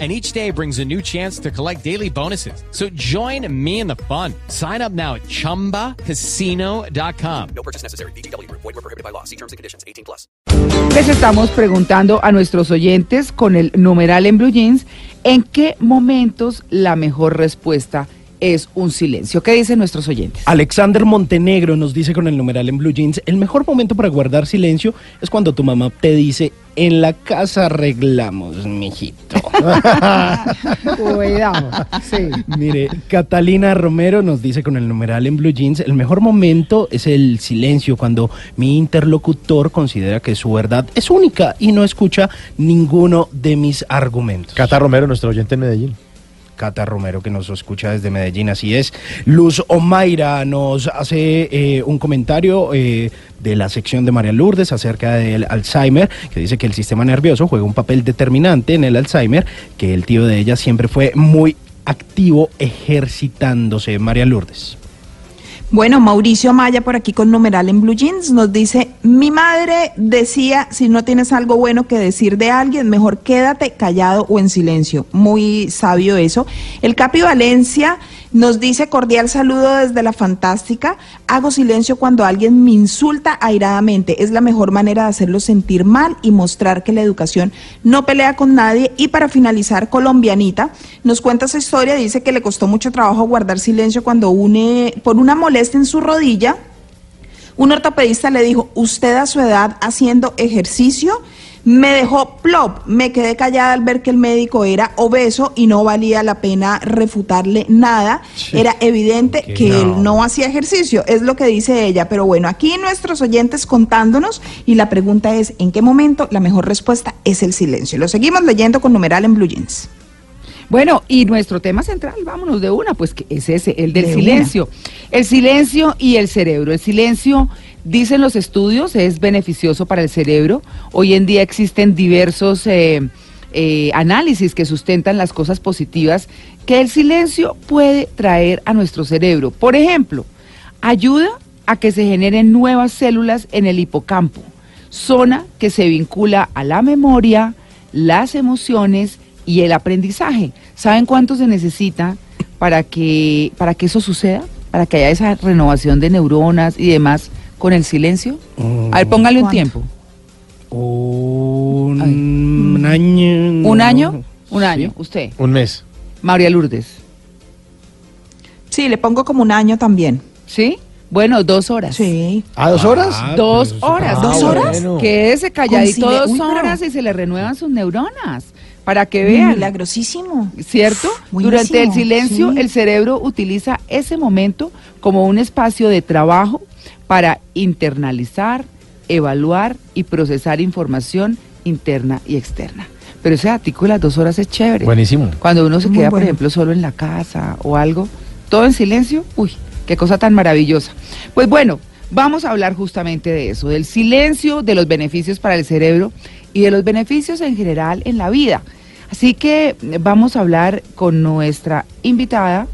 and each day brings a new chance to collect daily bonuses. So join me in the fun. Sign up now at ChumbaCasino.com. No purchase necessary. BGW. Void were prohibited by law. See terms and conditions. 18 plus. Les estamos preguntando a nuestros oyentes con el numeral en Blue Jeans en qué momentos la mejor respuesta es un silencio. ¿Qué dicen nuestros oyentes? Alexander Montenegro nos dice con el numeral en Blue Jeans, el mejor momento para guardar silencio es cuando tu mamá te dice, en la casa arreglamos, mijito. Cuidado, sí. Mire, Catalina Romero nos dice con el numeral en Blue Jeans, el mejor momento es el silencio, cuando mi interlocutor considera que su verdad es única y no escucha ninguno de mis argumentos. Cata Romero, nuestro oyente en Medellín. Cata Romero, que nos escucha desde Medellín, así es. Luz Omaira nos hace eh, un comentario eh, de la sección de María Lourdes acerca del Alzheimer, que dice que el sistema nervioso juega un papel determinante en el Alzheimer, que el tío de ella siempre fue muy activo ejercitándose. María Lourdes. Bueno, Mauricio Maya por aquí con numeral en Blue Jeans nos dice, mi madre decía, si no tienes algo bueno que decir de alguien, mejor quédate callado o en silencio. Muy sabio eso. El Capi Valencia nos dice cordial saludo desde la fantástica. Hago silencio cuando alguien me insulta airadamente. Es la mejor manera de hacerlo sentir mal y mostrar que la educación no pelea con nadie. Y para finalizar, colombianita nos cuenta esa historia. Dice que le costó mucho trabajo guardar silencio cuando une por una molestia en su rodilla. Un ortopedista le dijo, usted a su edad haciendo ejercicio me dejó plop, me quedé callada al ver que el médico era obeso y no valía la pena refutarle nada. Era evidente que, él no hacía ejercicio, es lo que dice ella. Pero bueno, aquí nuestros oyentes contándonos y la pregunta es, ¿en qué momento la mejor respuesta es el silencio? Lo seguimos leyendo con numeral en Blue Jeans. Bueno, y nuestro tema central, vámonos de una, pues que es ese, el del silencio. El silencio y el cerebro. El silencio, dicen los estudios, es beneficioso para el cerebro. Hoy en día existen diversos eh, eh, análisis que sustentan las cosas positivas que el silencio puede traer a nuestro cerebro. Por ejemplo, ayuda a que se generen nuevas células en el hipocampo, zona que se vincula a la memoria, las emociones y el aprendizaje. ¿Saben cuánto se necesita para que, para que eso suceda? Para que haya esa renovación de neuronas y demás con el silencio. A ver, póngale un tiempo. Un, año. ¿Un año? Un año, usted. Un mes. María Lourdes. Sí, le pongo como un año también. ¿Sí? Bueno, dos horas. Sí. ¿A dos horas? Ah, Dos horas. ¿Dos horas? bueno. Quédese calladito dos Uy, pero- horas y se le renuevan sus neuronas. Para que vean. Milagrosísimo. ¿Cierto? Buenísimo, Durante el silencio, sí. el cerebro utiliza ese momento como un espacio de trabajo para internalizar, evaluar y procesar información interna y externa. Pero ese artículo de las dos horas es chévere. Buenísimo. Cuando uno se Muy queda, por ejemplo, solo en la casa o algo, todo en silencio, uy, qué cosa tan maravillosa. Pues bueno, vamos a hablar justamente de eso, del silencio, de los beneficios para el cerebro y de los beneficios en general en la vida. Así que vamos a hablar con nuestra invitada,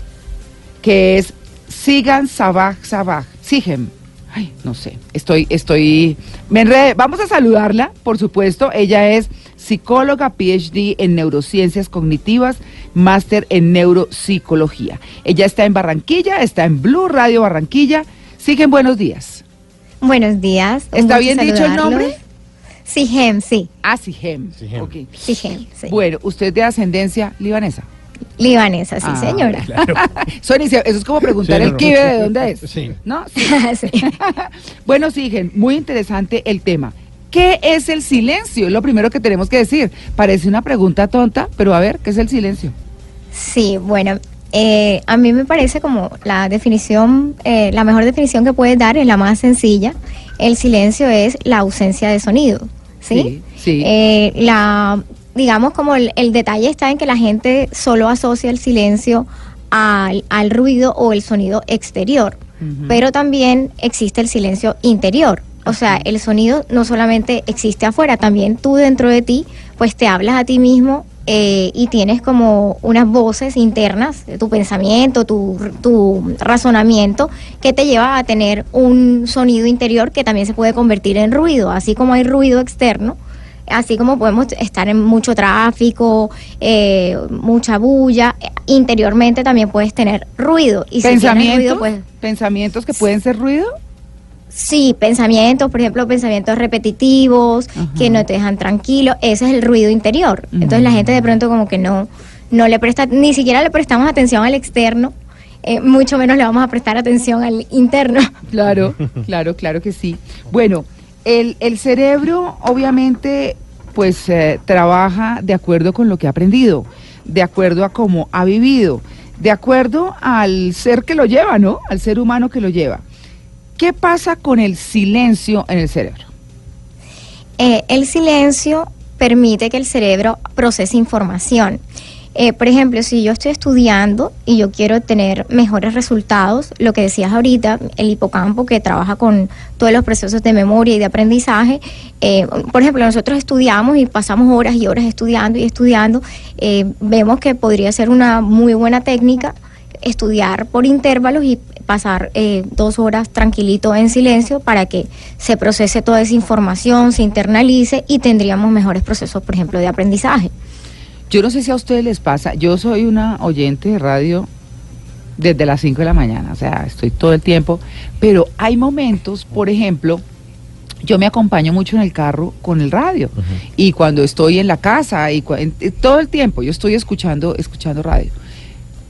que es Sigan Sabaj Sabaj, Sigem. Ay, no sé, estoy, estoy, me enredé. Vamos a saludarla, por supuesto. Ella es psicóloga PhD en neurociencias cognitivas, máster en neuropsicología. Ella está en Barranquilla, está en Blue Radio Barranquilla. Siguen buenos días. Buenos días. ¿Está bien dicho el nombre? Sí, Gem, sí. Ah, Sigem. Sigem. Ok. Sí, Gem, sí. Bueno, usted es de ascendencia libanesa. Libanesa, sí, Ah, señora. Sonia, eso es como preguntar Sí, el no. kibe de dónde es. Sí. ¿No? Sí. Sí. bueno, Sigen, muy interesante el tema. ¿Qué es el silencio? Es lo primero que tenemos que decir. Parece una pregunta tonta, pero a ver, ¿qué es el silencio? Sí, bueno, eh, a mí me parece como la definición, eh, la mejor definición que puedes dar es la más sencilla. El silencio es la ausencia de sonido, ¿sí? Sí, sí. Eh, la, digamos como el, el detalle está en que la gente solo asocia el silencio al, al ruido o el sonido exterior, pero también existe el silencio interior. O sea, el sonido no solamente existe afuera, también tú dentro de ti, pues te hablas a ti mismo eh, y tienes como unas voces internas, de tu pensamiento, tu, tu razonamiento, que te lleva a tener un sonido interior que también se puede convertir en ruido, así como hay ruido externo. Así como podemos estar en mucho tráfico, eh, mucha bulla, interiormente también puedes tener ruido. Y si ¿Pensamientos? ruido, pues ¿Pensamientos que pueden ser ruido? Sí, pensamientos, por ejemplo, pensamientos repetitivos que no te dejan tranquilo, ese es el ruido interior. Entonces la gente de pronto como que no, no le presta, ni siquiera le prestamos atención al externo, eh, mucho menos le vamos a prestar atención al interno. Claro, claro, claro que sí. Bueno, el, el cerebro obviamente pues eh, trabaja de acuerdo con lo que ha aprendido, de acuerdo a cómo ha vivido, de acuerdo al ser que lo lleva, ¿no? Al ser humano que lo lleva. ¿Qué pasa con el silencio en el cerebro? Eh, el silencio permite que el cerebro procese información. Eh, por ejemplo, si yo estoy estudiando y yo quiero tener mejores resultados, lo que decías ahorita, el hipocampo que trabaja con todos los procesos de memoria y de aprendizaje, eh, por ejemplo, nosotros estudiamos y pasamos horas y horas estudiando y estudiando, eh, vemos que podría ser una muy buena técnica estudiar por intervalos y pasar eh, dos horas tranquilito en silencio para que se procese toda esa información, se internalice y tendríamos mejores procesos, por ejemplo, de aprendizaje. Yo no sé si a ustedes les pasa, yo soy una oyente de radio desde las 5 de la mañana, o sea, estoy todo el tiempo, pero hay momentos, por ejemplo, yo me acompaño mucho en el carro con el radio y cuando estoy en la casa y en- todo el tiempo yo estoy escuchando escuchando radio.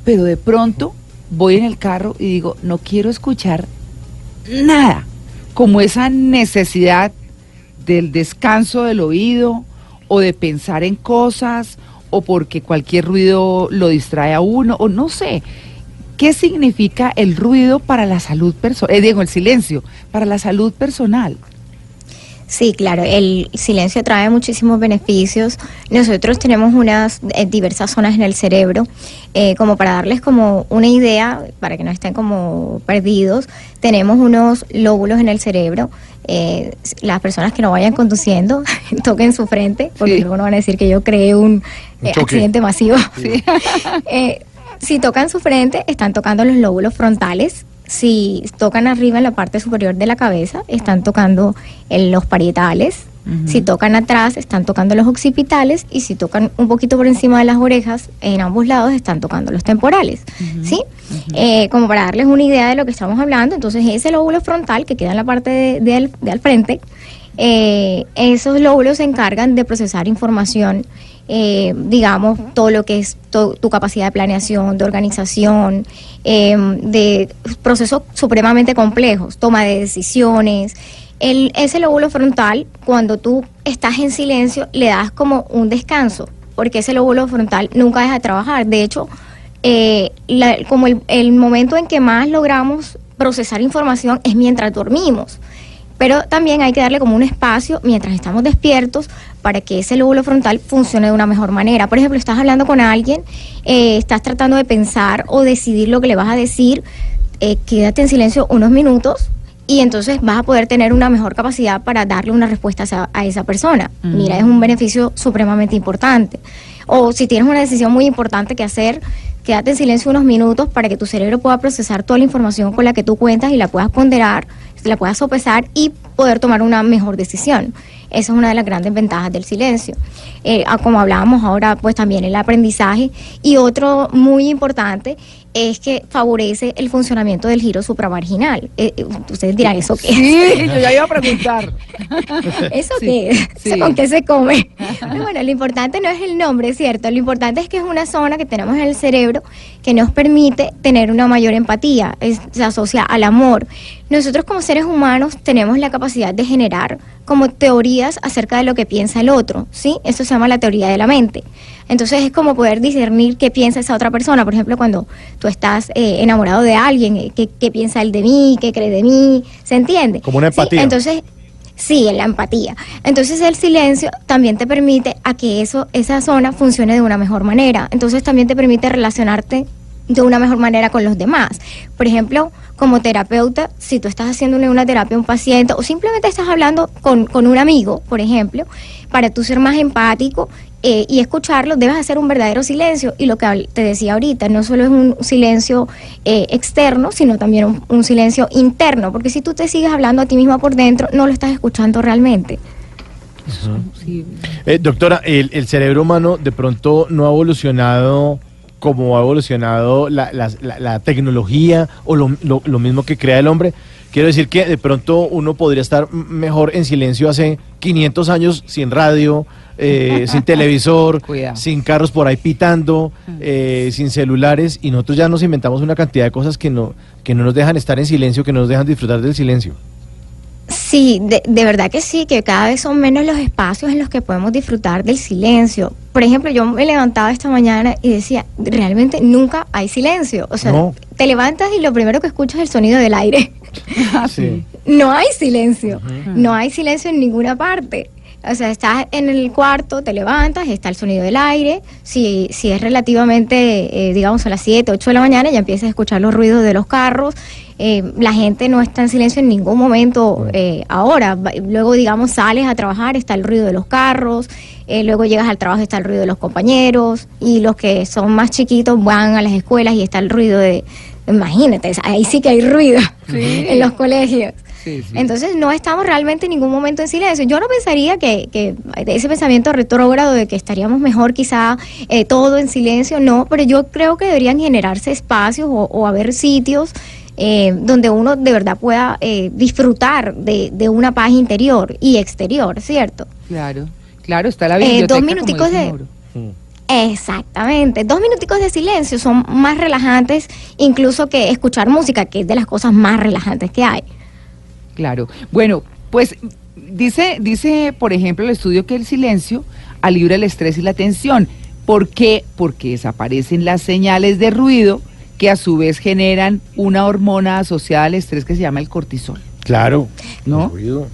Pero de pronto voy en el carro y digo, no quiero escuchar nada, como esa necesidad del descanso del oído o de pensar en cosas o porque cualquier ruido lo distrae a uno o no sé. ¿Qué significa el ruido para la salud personal? Eh, digo, el silencio, para la salud personal. Sí, claro, el silencio trae muchísimos beneficios. Nosotros tenemos unas eh, diversas zonas en el cerebro, eh, como para darles como una idea, para que no estén como perdidos, tenemos unos lóbulos en el cerebro. Eh, las personas que no vayan conduciendo toquen su frente, porque Sí. luego no van a decir que yo creé un, Un eh, accidente masivo. Eh, si tocan su frente, están tocando los lóbulos frontales. Si tocan arriba en la parte superior de la cabeza, están tocando en los parietales. Si tocan atrás, están tocando los occipitales. Y si tocan un poquito por encima de las orejas, en ambos lados, están tocando los temporales. ¿Sí? Eh, como para darles una idea de lo que estamos hablando, entonces ese lóbulo frontal que queda en la parte de, de al, de al frente, eh, esos lóbulos se encargan de procesar información, eh, digamos, todo lo que es tu capacidad de planeación, de organización, eh, de procesos supremamente complejos, toma de decisiones. El, ese lóbulo frontal, cuando tú estás en silencio, le das como un descanso, porque ese lóbulo frontal nunca deja de trabajar. De hecho, eh, como el momento en que más logramos procesar información es mientras dormimos. Pero también hay que darle como un espacio mientras estamos despiertos para que ese lóbulo frontal funcione de una mejor manera. Por ejemplo, estás hablando con alguien, eh, estás tratando de pensar o decidir lo que le vas a decir, eh, quédate en silencio unos minutos y entonces vas a poder tener una mejor capacidad para darle una respuesta a esa, a esa persona. Mira, es un beneficio supremamente importante. O si tienes una decisión muy importante que hacer, quédate en silencio unos minutos para que tu cerebro pueda procesar toda la información con la que tú cuentas y la puedas ponderar, la puedas sopesar y poder tomar una mejor decisión. Esa es una de las grandes ventajas del silencio. Eh, como hablábamos ahora, pues también el aprendizaje. Y otro muy importante es que favorece el funcionamiento del giro supramarginal. Eh, eh, ustedes dirán, ¿eso qué es? Sí, yo ya iba a preguntar. ¿Eso Sí, qué ¿Con qué se come? Pero bueno, lo importante no es el nombre, ¿cierto? Lo importante es que es una zona que tenemos en el cerebro que nos permite tener una mayor empatía, es- se asocia al amor. Nosotros como seres humanos tenemos la capacidad de generar como teorías acerca de lo que piensa el otro, ¿sí? Eso se llama la teoría de la mente. Entonces es como poder discernir qué piensa esa otra persona. Por ejemplo, cuando tú estás eh, enamorado de alguien, eh, qué, qué piensa él de mí, qué cree de mí, ¿se entiende? Como una Sí, empatía. Entonces, sí, la empatía. Entonces el silencio también te permite a que eso, esa zona funcione de una mejor manera. Entonces también te permite relacionarte de una mejor manera con los demás. Por ejemplo, como terapeuta, si tú estás haciendo una terapia a un paciente o simplemente estás hablando con, con un amigo, por ejemplo, para tú ser más empático eh, y escucharlo, debes hacer un verdadero silencio. Y lo que te decía ahorita, no solo es un silencio eh, externo, sino también un, un silencio interno, porque si tú te sigues hablando a ti misma por dentro, no lo estás escuchando realmente. Sí. Eh, doctora, el, el cerebro humano de pronto no ha evolucionado como ha evolucionado la, la- la- la tecnología o lo, lo- lo mismo que crea el hombre. Quiero decir que de pronto uno podría estar mejor en silencio hace 500 años sin radio, eh, sin televisor, Cuidado. sin carros por ahí pitando, eh, sin celulares y nosotros ya nos inventamos una cantidad de cosas que no, que no nos dejan estar en silencio, que no nos dejan disfrutar del silencio. Sí, de, de verdad que sí, que cada vez son menos los espacios en los que podemos disfrutar del silencio. Por ejemplo, yo me levantaba esta mañana y decía, realmente nunca hay silencio. O sea, No. te levantas y lo primero que escuchas es el sonido del aire. Sí. No hay silencio, no hay silencio en ninguna parte. O sea, estás en el cuarto, te levantas, está el sonido del aire. Si, si es relativamente, eh, digamos, a las 7, 8 de la mañana, ya empiezas a escuchar los ruidos de los carros. Eh, la gente no está en silencio en ningún momento eh, ahora. Luego, digamos, sales a trabajar, está el ruido de los carros. eh, luego llegas al trabajo, está el ruido de los compañeros. Y los que son más chiquitos van a las escuelas y está el ruido de... Imagínate, ahí sí que hay ruido Sí. en los colegios. Sí, sí. Entonces no estamos realmente en ningún momento en silencio. Yo no pensaría que, que ese pensamiento retrógrado de que estaríamos mejor quizá eh, todo en silencio, no, pero yo creo que deberían generarse espacios o, o haber sitios eh, donde uno de verdad pueda eh, disfrutar de, de una paz interior y exterior, ¿cierto? Claro, claro, está la Eh, biblioteca. dos minuticos de- Mauro. Exactamente. Dos minuticos de silencio son más relajantes incluso que escuchar música, que es de las cosas más relajantes que hay. Claro. Bueno, pues dice, dice, por ejemplo, el estudio que el silencio alivia el estrés y la tensión. ¿Por qué? Porque desaparecen las señales de ruido que a su vez generan una hormona asociada al estrés que se llama el cortisol. Claro. ¿No? El ruido.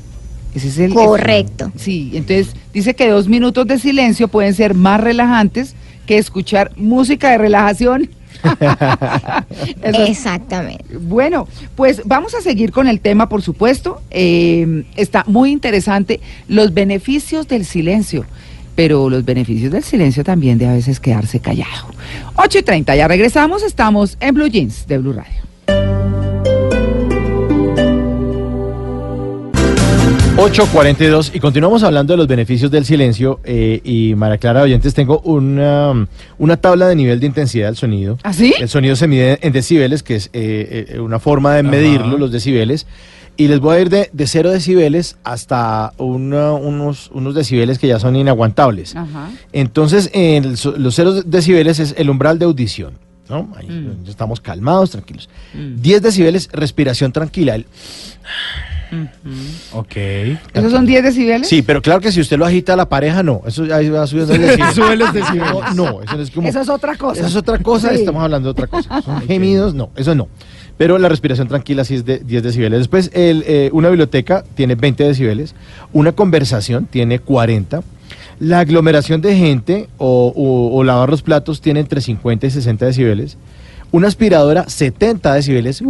Ese es el Correcto. Sí, entonces dice que dos minutos de silencio pueden ser más relajantes que escuchar música de relajación. Exactamente. bueno, pues vamos a seguir con el tema, por supuesto. Eh, está muy interesante los beneficios del silencio, pero los beneficios del silencio también de a veces quedarse callado. 8 y 30, ya regresamos, estamos en Blue Jeans de Blue Radio. 8.42 y continuamos hablando de los beneficios del silencio eh, y María Clara Oyentes tengo una, una tabla de nivel de intensidad del sonido. ¿Ah, sí? El sonido se mide en decibeles, que es eh, eh, una forma de medirlo, los decibeles. Y les voy a ir de, de 0 decibeles hasta una- unos, unos decibeles que ya son inaguantables. Ajá. Entonces, los 0 decibeles es el umbral de audición. ¿no? Ahí Mm. estamos calmados, tranquilos. Mm. 10 decibeles, respiración tranquila. El- Ok. ¿Esos son 10 decibeles? Sí, pero claro que si usted lo agita a la pareja, no. Eso ahí va subiendo el decibel. Sube los decibeles. No, no, eso es como. Eso es otra cosa. Eso es otra cosa, Sí. estamos hablando de otra cosa. Son gemidos, no, eso no. Pero la respiración tranquila sí es de 10 decibeles. Después, el, eh, una biblioteca tiene 20 decibeles, una conversación tiene 40, la aglomeración de gente o, o- o lavar los platos tiene entre 50 y 60 decibeles, una aspiradora 70 decibeles.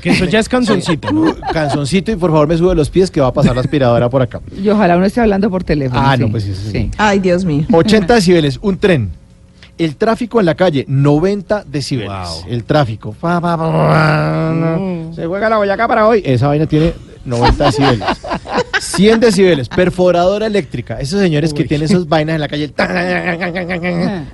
Que eso ya es canzoncito, ¿no? Canzoncito y por favor me sube los pies que va a pasar la aspiradora por acá. Y ojalá uno esté hablando por teléfono. Ah, no, pues sí, sí, sí. Ay, Dios mío. 80 decibeles, un tren. El tráfico en la calle, 90 decibeles. Wow. El tráfico. Fa, fa, fa, fa, Se juega la boyaca para hoy. Esa vaina tiene 90 decibeles. 100 decibeles. Perforadora eléctrica. Esos señores que tienen esas vainas en la calle.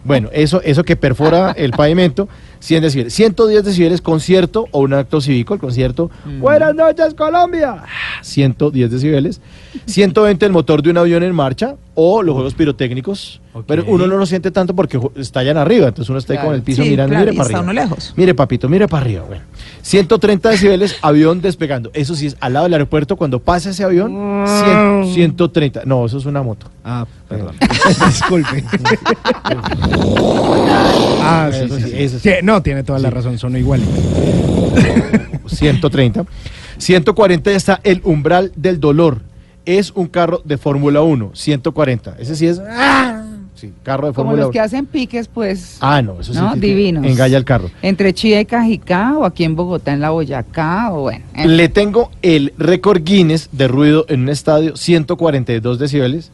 Bueno, eso, eso que perfora el pavimento, 100 decibeles. 110 decibeles, concierto o un acto cívico. El concierto. Buenas noches, Colombia. 110 decibeles. 120 el motor de un avión en marcha o los juegos pirotécnicos. Pero uno no lo siente tanto porque estallan arriba. Entonces uno está ahí Claro. con el piso Sí, mirando. claro, mire para arriba. uno lejos. Mire, papito, mire para arriba. Bueno. 130 decibeles, avión despegando. Eso sí es al lado del aeropuerto. Cuando pasa ese avión, 100, 130. No, eso es una moto. Ah, perdón. Disculpe. ah, sí, Eso sí, eso sí. Sí, No, tiene toda la razón, son iguales. 130. 140 ya está el umbral del dolor. Es un carro de Fórmula 1, 140. Ese sí es. ¡ah! Sí, carro de Como los que 1. hacen piques, pues. Ah, no, eso sí. Divinos. Engalla el carro. Entre Chía y Cajicá o aquí en Bogotá, en la Boyacá, o bueno. en- Le tengo el récord Guinness de ruido en un estadio, 142 decibeles.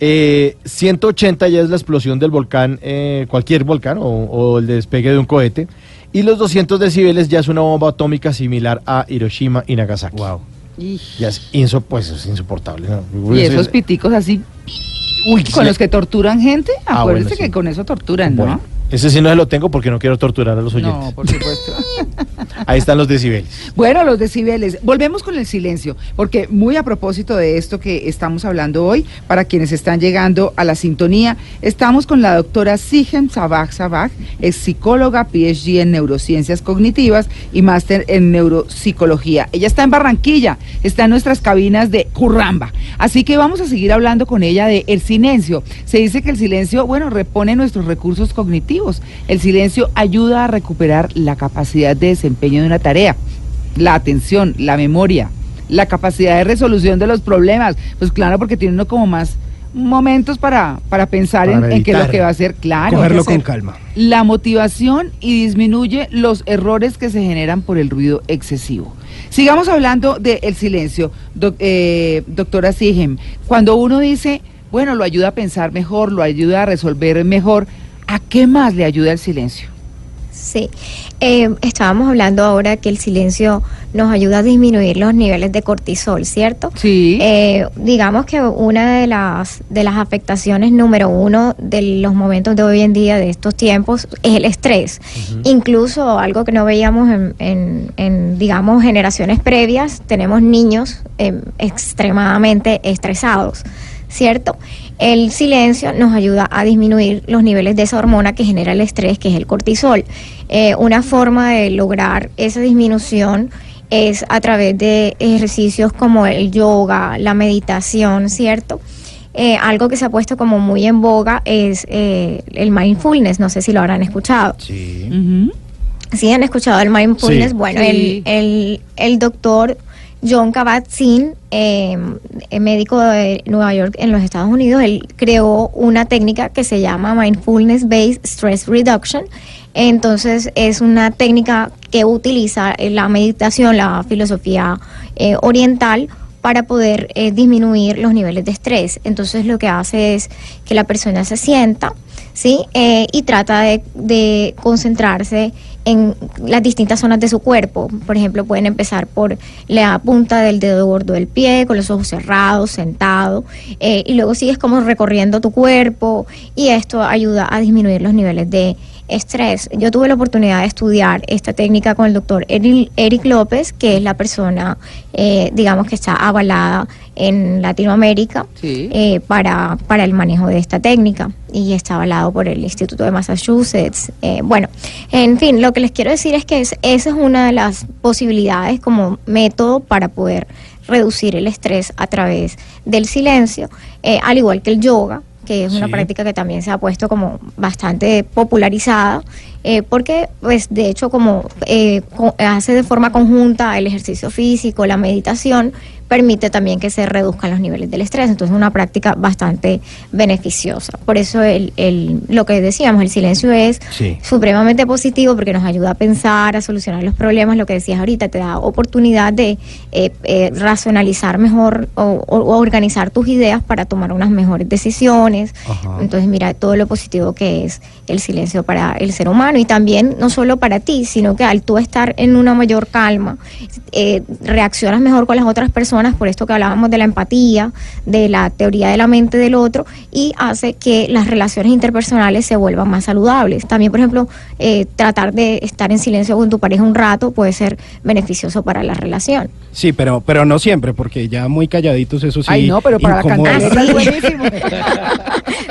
Eh, 180 ya es la explosión del volcán, eh, cualquier volcán o, o el despegue de un cohete. Y los 200 decibeles ya es una bomba atómica similar a Hiroshima y Nagasaki. Wow. y, Ya es, inso- pues, es insoportable. ¿no? y Eso esos es- piticos así, Uy, con sí. los que torturan gente, Ah, acuérdense bueno, que sí. con eso torturan, Bueno, ¿no? Ese sí no se lo tengo porque no quiero torturar a los oyentes. No, por supuesto. Ahí están los decibeles. Bueno, los decibeles. Volvemos con el silencio, porque muy a propósito de esto que estamos hablando hoy, para quienes están llegando a la sintonía, estamos con la doctora Sigen Sabag Sabag, es psicóloga, PhD en neurociencias cognitivas y máster en neuropsicología. Ella está en Barranquilla, está en nuestras cabinas de Curramba. Así que vamos a seguir hablando con ella de el silencio. Se dice que el silencio, bueno, repone nuestros recursos cognitivos. El silencio ayuda a recuperar la capacidad de desempeño de una tarea, la atención, la memoria, la capacidad de resolución de los problemas. Pues claro, porque tiene uno como más momentos para, para pensar Para en, en qué es lo que va a hacer. Claro. Cogerlo que hacer con calma. la motivación y disminuye los errores que se generan por el ruido excesivo. Sigamos hablando del silencio, doc- eh, doctora Sigem. Cuando uno dice, bueno, lo ayuda a pensar mejor, lo ayuda a resolver mejor, ¿a qué más le ayuda el silencio? Sí, Eh, estábamos hablando ahora que el silencio nos ayuda a disminuir los niveles de cortisol, ¿cierto? Sí. Eh, digamos que una de las de las afectaciones número uno de los momentos de hoy en día de estos tiempos es el estrés. Incluso algo que no veíamos en, en- en, digamos generaciones previas, tenemos niños eh, extremadamente estresados, ¿cierto? El silencio nos ayuda a disminuir los niveles de esa hormona que genera el estrés, que es el cortisol. Eh, una forma de lograr esa disminución es a través de ejercicios como el yoga, la meditación, ¿cierto? Eh, algo que se ha puesto como muy en boga es eh, el mindfulness, no sé si lo habrán escuchado. Sí. ¿Sí han escuchado el mindfulness? Sí. Bueno, Sí. el, el, el doctor John Kabat-Zinn, eh, médico de Nueva York en los Estados Unidos, él creó una técnica que se llama Mindfulness Based Stress Reduction. Entonces es una técnica que utiliza eh, la meditación, la filosofía eh, oriental para poder eh, disminuir los niveles de estrés. Entonces lo que hace es que la persona se sienta, ¿sí? Eh, y trata de, de concentrarse en las distintas zonas de su cuerpo. Por ejemplo, pueden empezar por la punta del dedo gordo del pie, con los ojos cerrados, sentado, eh, y luego sigues como recorriendo tu cuerpo y esto ayuda a disminuir los niveles de estrés. Yo tuve la oportunidad de estudiar esta técnica con el doctor Eric, López, que es la persona, eh, digamos, que está avalada en Latinoamérica Sí. eh, para, para el manejo de esta técnica y está avalado por el Instituto de Massachusetts. Eh, bueno, en fin, lo que les quiero decir es que es- esa es una de las posibilidades como método para poder reducir el estrés a través del silencio, eh, al igual que el yoga que es una práctica que también se ha puesto como bastante popularizada, eh, porque pues de hecho como eh, hace de forma conjunta el ejercicio físico, la meditación, permite también que se reduzcan los niveles del estrés, entonces es una práctica bastante beneficiosa. Por eso el, el- lo que decíamos, el silencio es Sí. supremamente positivo porque nos ayuda a pensar, a solucionar los problemas, lo que decías ahorita, te da oportunidad de eh, eh, racionalizar mejor o, o- o organizar tus ideas para tomar unas mejores decisiones. Ajá. Entonces mira todo lo positivo que es el silencio para el ser humano y también no solo para ti, sino que al tú estar en una mayor calma, eh, reaccionas mejor con las otras personas, por esto que hablábamos de la empatía, de la teoría de la mente del otro y hace que las relaciones interpersonales se vuelvan más saludables. También, por ejemplo, eh, tratar de estar en silencio con tu pareja un rato puede ser beneficioso para la relación. Sí, pero, pero no siempre, porque ya muy calladitos, eso sí. Ay, no, pero para la incomoda. cantaleta Ah, es sí. buenísimo.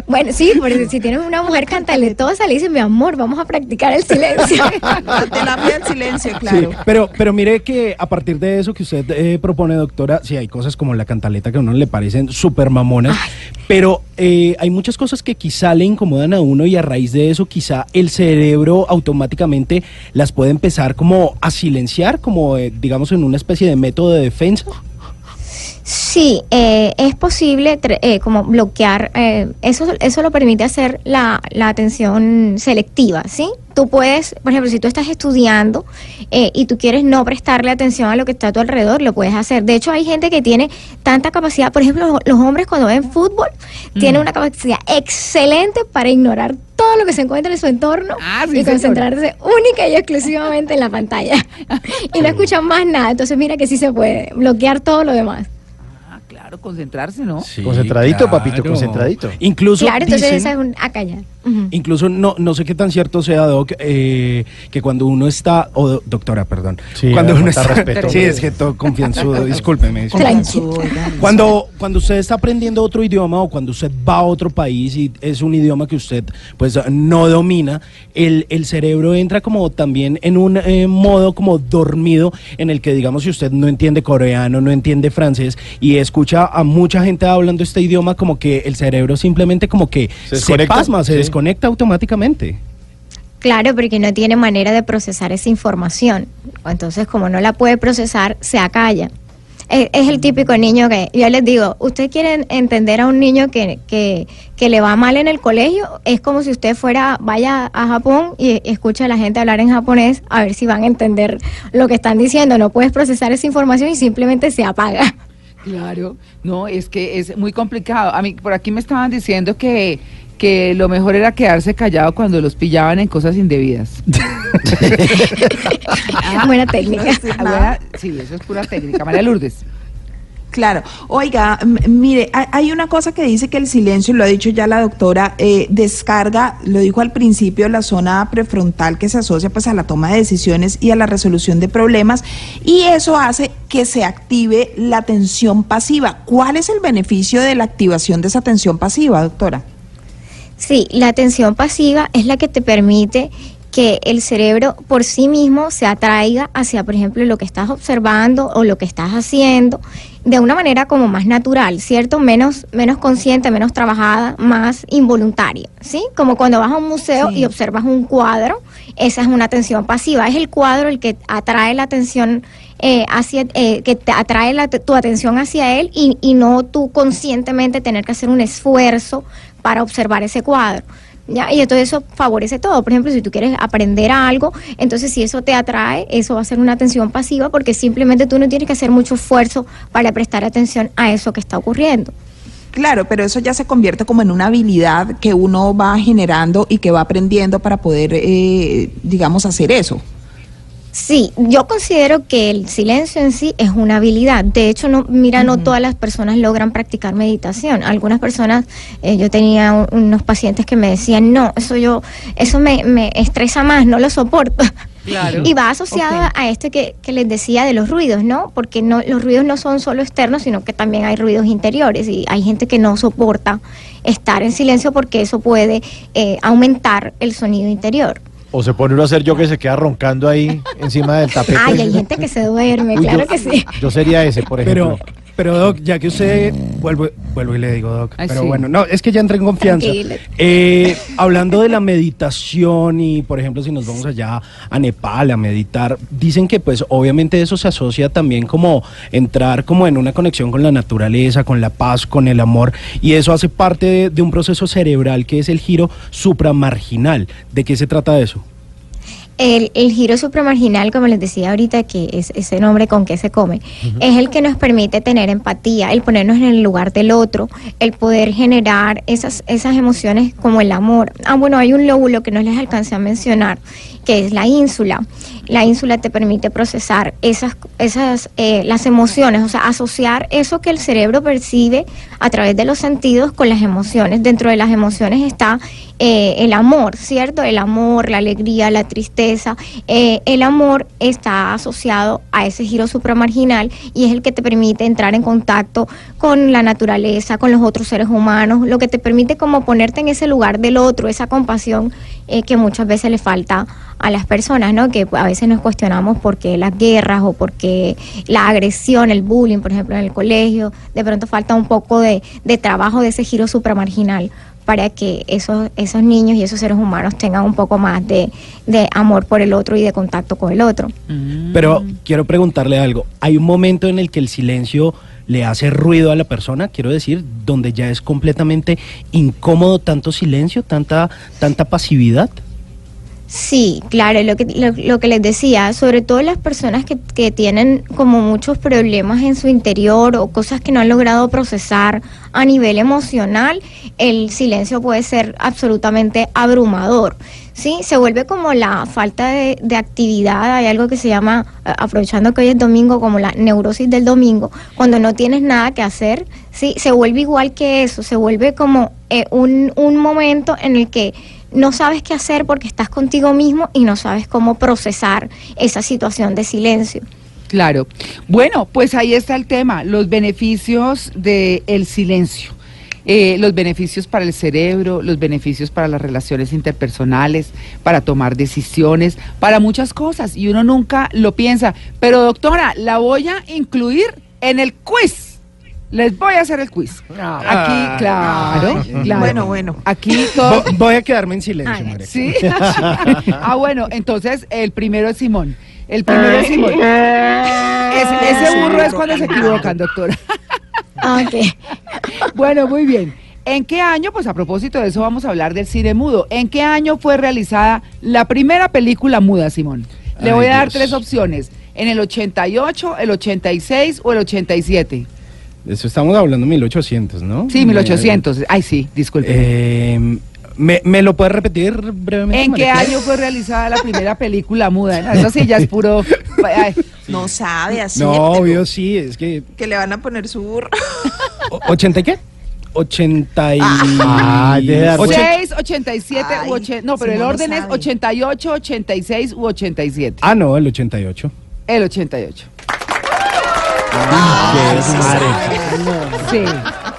Bueno, sí, porque si tienes una mujer cantaletosa, le dices, mi amor, vamos a practicar el silencio. La terapia del silencio, Sí, claro. pero, pero mire que a partir de eso que usted eh, propone, doctora, sí hay cosas como la cantaleta que a uno le parecen súper mamonas, pero eh, hay muchas cosas que quizá le incomodan a uno y a raíz de eso quizá el cerebro automáticamente las puede empezar como a silenciar, como eh, digamos en una especie de método de defensa. Sí, eh, es posible eh, como bloquear, eh, eso, eso lo permite hacer la, la atención selectiva, ¿sí? Tú puedes, por ejemplo, si tú estás estudiando eh, y tú quieres no prestarle atención a lo que está a tu alrededor, lo puedes hacer. De hecho, hay gente que tiene tanta capacidad, por ejemplo, los, hombres cuando ven fútbol tienen una capacidad excelente para ignorar todo lo que se encuentra en su entorno Ah, sí, y concentrarse única y exclusivamente en la pantalla. y no escuchan más nada. Entonces, mira que sí se puede bloquear todo lo demás. Ah, claro, concentrarse, ¿no? Sí, Concentradito, claro. papito, concentradito. Incluso Claro, entonces dicen- esa es un a Incluso no, no sé qué tan cierto sea, Doc, eh, que cuando uno está, o do- doctora, perdón, Sí, cuando me uno está, respeto. sí, es que todo confianzudo, discúlpeme. Cuando, cuando usted está aprendiendo otro idioma o cuando usted va a otro país y es un idioma que usted pues no domina, el, el cerebro entra como también en un eh, modo como dormido en el que digamos si usted no entiende coreano, no entiende francés y escucha a mucha gente hablando este idioma como que el cerebro simplemente como que Se se, pasma, se sí. Desconecta automáticamente. Claro, porque no tiene manera de procesar esa información. Entonces, como no la puede procesar, se acalla. Es, es el típico niño que yo les digo, usted quiere entender a un niño que, que, que le va mal en el colegio, es como si usted fuera, vaya a Japón y escucha a la gente hablar en japonés a ver si van a entender lo que están diciendo. No puedes procesar esa información y simplemente se apaga. Claro, no, es que es muy complicado. A mí por aquí me estaban diciendo que, que lo mejor era quedarse callado cuando los pillaban en cosas indebidas. Buena técnica. Ah, buena- sí, eso es pura técnica. María Lourdes. Claro. Oiga, mire, hay- hay una cosa que dice que el silencio, lo ha dicho ya la doctora, eh, descarga, lo dijo al principio, la zona prefrontal que se asocia pues a la toma de decisiones y a la resolución de problemas y eso hace que se active la atención pasiva. ¿Cuál es el beneficio de la activación de esa atención pasiva, doctora? Sí, la atención pasiva es la que te permite que el cerebro por sí mismo se atraiga hacia, por ejemplo, lo que estás observando o lo que estás haciendo de una manera como más natural, ¿cierto? Menos, menos consciente, menos trabajada, más involuntaria, ¿sí? Como cuando vas a un museo Sí. y observas un cuadro, esa es una atención pasiva, es el cuadro el que atrae la atención eh, hacia, eh, que te atrae la- tu atención hacia él y, y no tú conscientemente tener que hacer un esfuerzo para observar ese cuadro. ¿ya? Y entonces eso favorece todo. Por ejemplo, si tú quieres aprender algo, entonces si eso te atrae, eso va a ser una atención pasiva porque simplemente tú no tienes que hacer mucho esfuerzo para prestar atención a eso que está ocurriendo. Claro, pero eso ya se convierte como en una habilidad que uno va generando y que va aprendiendo para poder, eh, digamos, hacer eso. Sí, yo considero que el silencio en sí es una habilidad. De hecho, no, mira, no todas las personas logran practicar meditación. Algunas personas, eh, yo tenía un- unos pacientes que me decían, no, eso yo, eso me, me estresa más, no lo soporto. Claro. Y va asociada Ok. a esto que, que les decía de los ruidos, ¿no? Porque no, los ruidos no son solo externos, sino que también hay ruidos interiores y hay gente que no soporta estar en silencio porque eso puede eh, aumentar el sonido interior. O se pone uno a hacer yo que se queda roncando ahí encima del tapete. Ay, hay gente que se duerme, claro yo, que sí. Yo sería ese, por ejemplo. Pero, pero Doc, ya que usted, vuelvo, vuelvo y le digo Doc, Ay, pero sí. bueno, no, es que ya entré en confianza. Eh, hablando de la meditación y, por ejemplo, si nos vamos allá a Nepal a meditar, dicen que pues obviamente eso se asocia también como entrar como en una conexión con la naturaleza, con la paz, con el amor, y eso hace parte de, de un proceso cerebral que es el giro supramarginal. ¿De qué se trata eso? El, el giro supramarginal, como les decía ahorita, que es ese nombre con que se come, es el que nos permite tener empatía, el ponernos en el lugar del otro, el poder generar esas, esas emociones como el amor. Ah, bueno, hay un lóbulo que no les alcancé a mencionar, que es la ínsula. La ínsula te permite procesar esas, esas eh, las emociones, o sea, asociar eso que el cerebro percibe a través de los sentidos con las emociones. Dentro de las emociones está eh, el amor, ¿cierto? El amor, la alegría, la tristeza. Eh, el amor está asociado a ese giro supramarginal y es el que te permite entrar en contacto con la naturaleza, con los otros seres humanos, lo que te permite como ponerte en ese lugar del otro, esa compasión eh, que muchas veces le falta a las personas, ¿no? Que a veces nos cuestionamos por qué las guerras o por qué la agresión, el bullying, por ejemplo, en el colegio, de pronto falta un poco de, de trabajo de ese giro supramarginal para que esos, esos niños y esos seres humanos tengan un poco más de, de amor por el otro y de contacto con el otro. Pero quiero preguntarle algo. ¿Hay un momento en el que el silencio le hace ruido a la persona, quiero decir, donde ya es completamente incómodo tanto silencio, tanta, tanta pasividad. Sí, claro, lo que, lo, que les decía, sobre todo las personas que, que tienen como muchos problemas en su interior o cosas que no han logrado procesar a nivel emocional, el silencio puede ser absolutamente abrumador. Sí, se vuelve como la falta de, de actividad, hay algo que se llama, eh, aprovechando que hoy es domingo, como la neurosis del domingo, cuando no tienes nada que hacer, sí, se vuelve igual que eso, se vuelve como eh, un, un momento en el que no sabes qué hacer porque estás contigo mismo y no sabes cómo procesar esa situación de silencio. Claro. Bueno, pues ahí está el tema, los beneficios del silencio. Eh, los beneficios para el cerebro, los beneficios para las relaciones interpersonales, para tomar decisiones, para muchas cosas. Y uno nunca lo piensa. Pero doctora, la voy a incluir en el quiz. Les voy a hacer el quiz. Aquí, claro, claro. Bueno, bueno. Aquí todo. Vo- Voy a quedarme en silencio, María. Sí. ah, bueno, entonces el primero es Simón. El primero es Simón. Ese, ese burro es cuando se equivocan, doctora. Ah, Ok. Bueno, muy bien. ¿En qué año, pues a propósito de eso vamos a hablar del cine mudo, ¿en qué año fue realizada la primera película muda, Simón? Le Ay, voy a dar Dios. tres opciones. ¿En el 88, el 86 o el 87? Eso estamos hablando 1800, ¿no? Sí, 1800. Ay, sí, disculpe. Eh, ¿me, me lo puedes repetir brevemente? ¿En qué Clara? año fue realizada la primera película muda? No, Eso sí ya es puro... ay, No sabe así. No, obvio, sí, es que... Que le van a poner su burro. o- ¿80 y qué? 80 y... Ah, de dar- Ochen- 6, 87 Ay, u 80. No, pero el lo orden es sabe. 88, 86 u 87. Ah, no, el 88. El 88. Sí,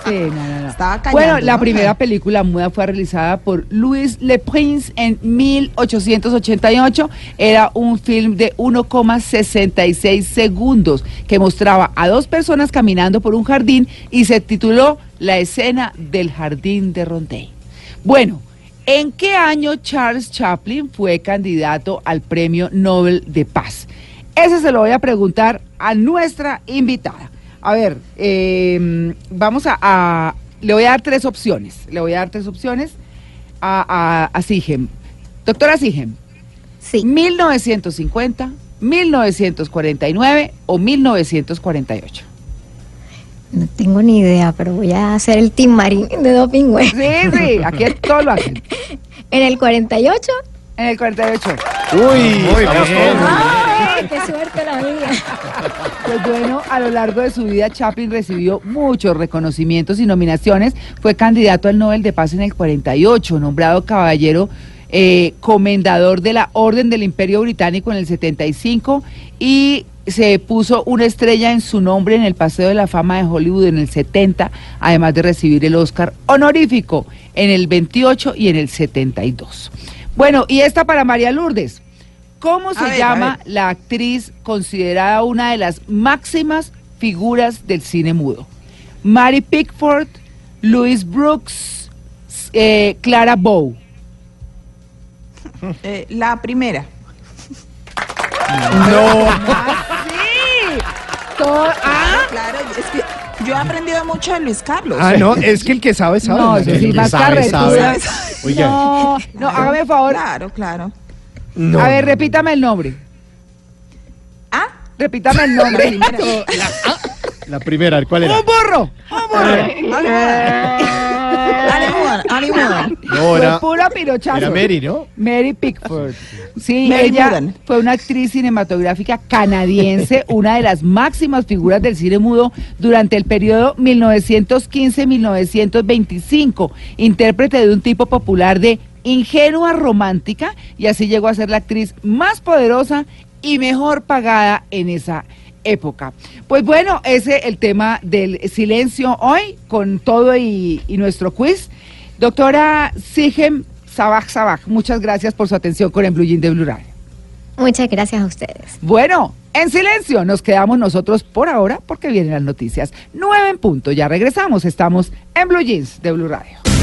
sí, no, no, no. Estaba callando, Bueno, la primera película muda fue realizada por Louis Le Prince en 1888. Era un film de 1,66 segundos que mostraba a dos personas caminando por un jardín y se tituló La escena del jardín de Rondé. Bueno, ¿en qué año Charles Chaplin fue candidato al Premio Nobel de Paz? Ese se lo voy a preguntar a nuestra invitada. A ver, eh, vamos a, a- Le voy a dar tres opciones. Le voy a dar tres opciones a, a, a Sigem. Doctora Sigem, Sí. 1950, 1949 o 1948. No tengo ni idea, pero voy a hacer el Team Marín de Doping Web. Sí, sí, aquí todos lo hacen. En el 48. En el 48. Uy, Muy bien. todos muy bien. ¡Ay, qué suerte la mía! Pues bueno, a lo largo de su vida Chaplin recibió muchos reconocimientos y nominaciones. Fue candidato al Nobel de Paz en el 48, nombrado caballero eh, comendador de la Orden del Imperio Británico en el 75 y se puso una estrella en su nombre en el Paseo de la Fama de Hollywood en el 70, además de recibir el Oscar honorífico en el 28 y en el 72. Bueno, y esta para María Lourdes. ¿Cómo se ver, llama la actriz considerada una de las máximas figuras del cine mudo? Mary Pickford, Louise Brooks, eh, Clara Bow. Eh, la primera. No. sí. Todo- ah, Claro, yo he aprendido mucho de Luis Carlos. Ah, no, es que el que sabe, sabe. no, eso sí, más sabe, carretuda. No, no, hágame el favor. Claro, claro. No, A ver, repítame el nombre. Ah, Repítame el la nombre. primera. La primera, ¿cuál era? ¡Un burro! ¡Un burro! Fue pura pirochazo. era Mary, ¿no? Mary Pickford. Sí, Mary ella Mudan. fue una actriz cinematográfica canadiense, una de las máximas figuras del cine mudo durante el periodo 1915-1925, intérprete de un tipo popular de ingenua romántica y así llegó a ser la actriz más poderosa y mejor pagada en esa época. Pues bueno, ese es el tema del silencio hoy con todo y, y nuestro quiz. Doctora Sigem Sabaj Sabaj, muchas gracias por su atención con el Blue Jean de Blue Radio. Muchas gracias a ustedes. Bueno, en silencio nos quedamos nosotros por ahora porque vienen las noticias. Nueve en punto, ya regresamos, estamos en Blue Jeans de Blue Radio.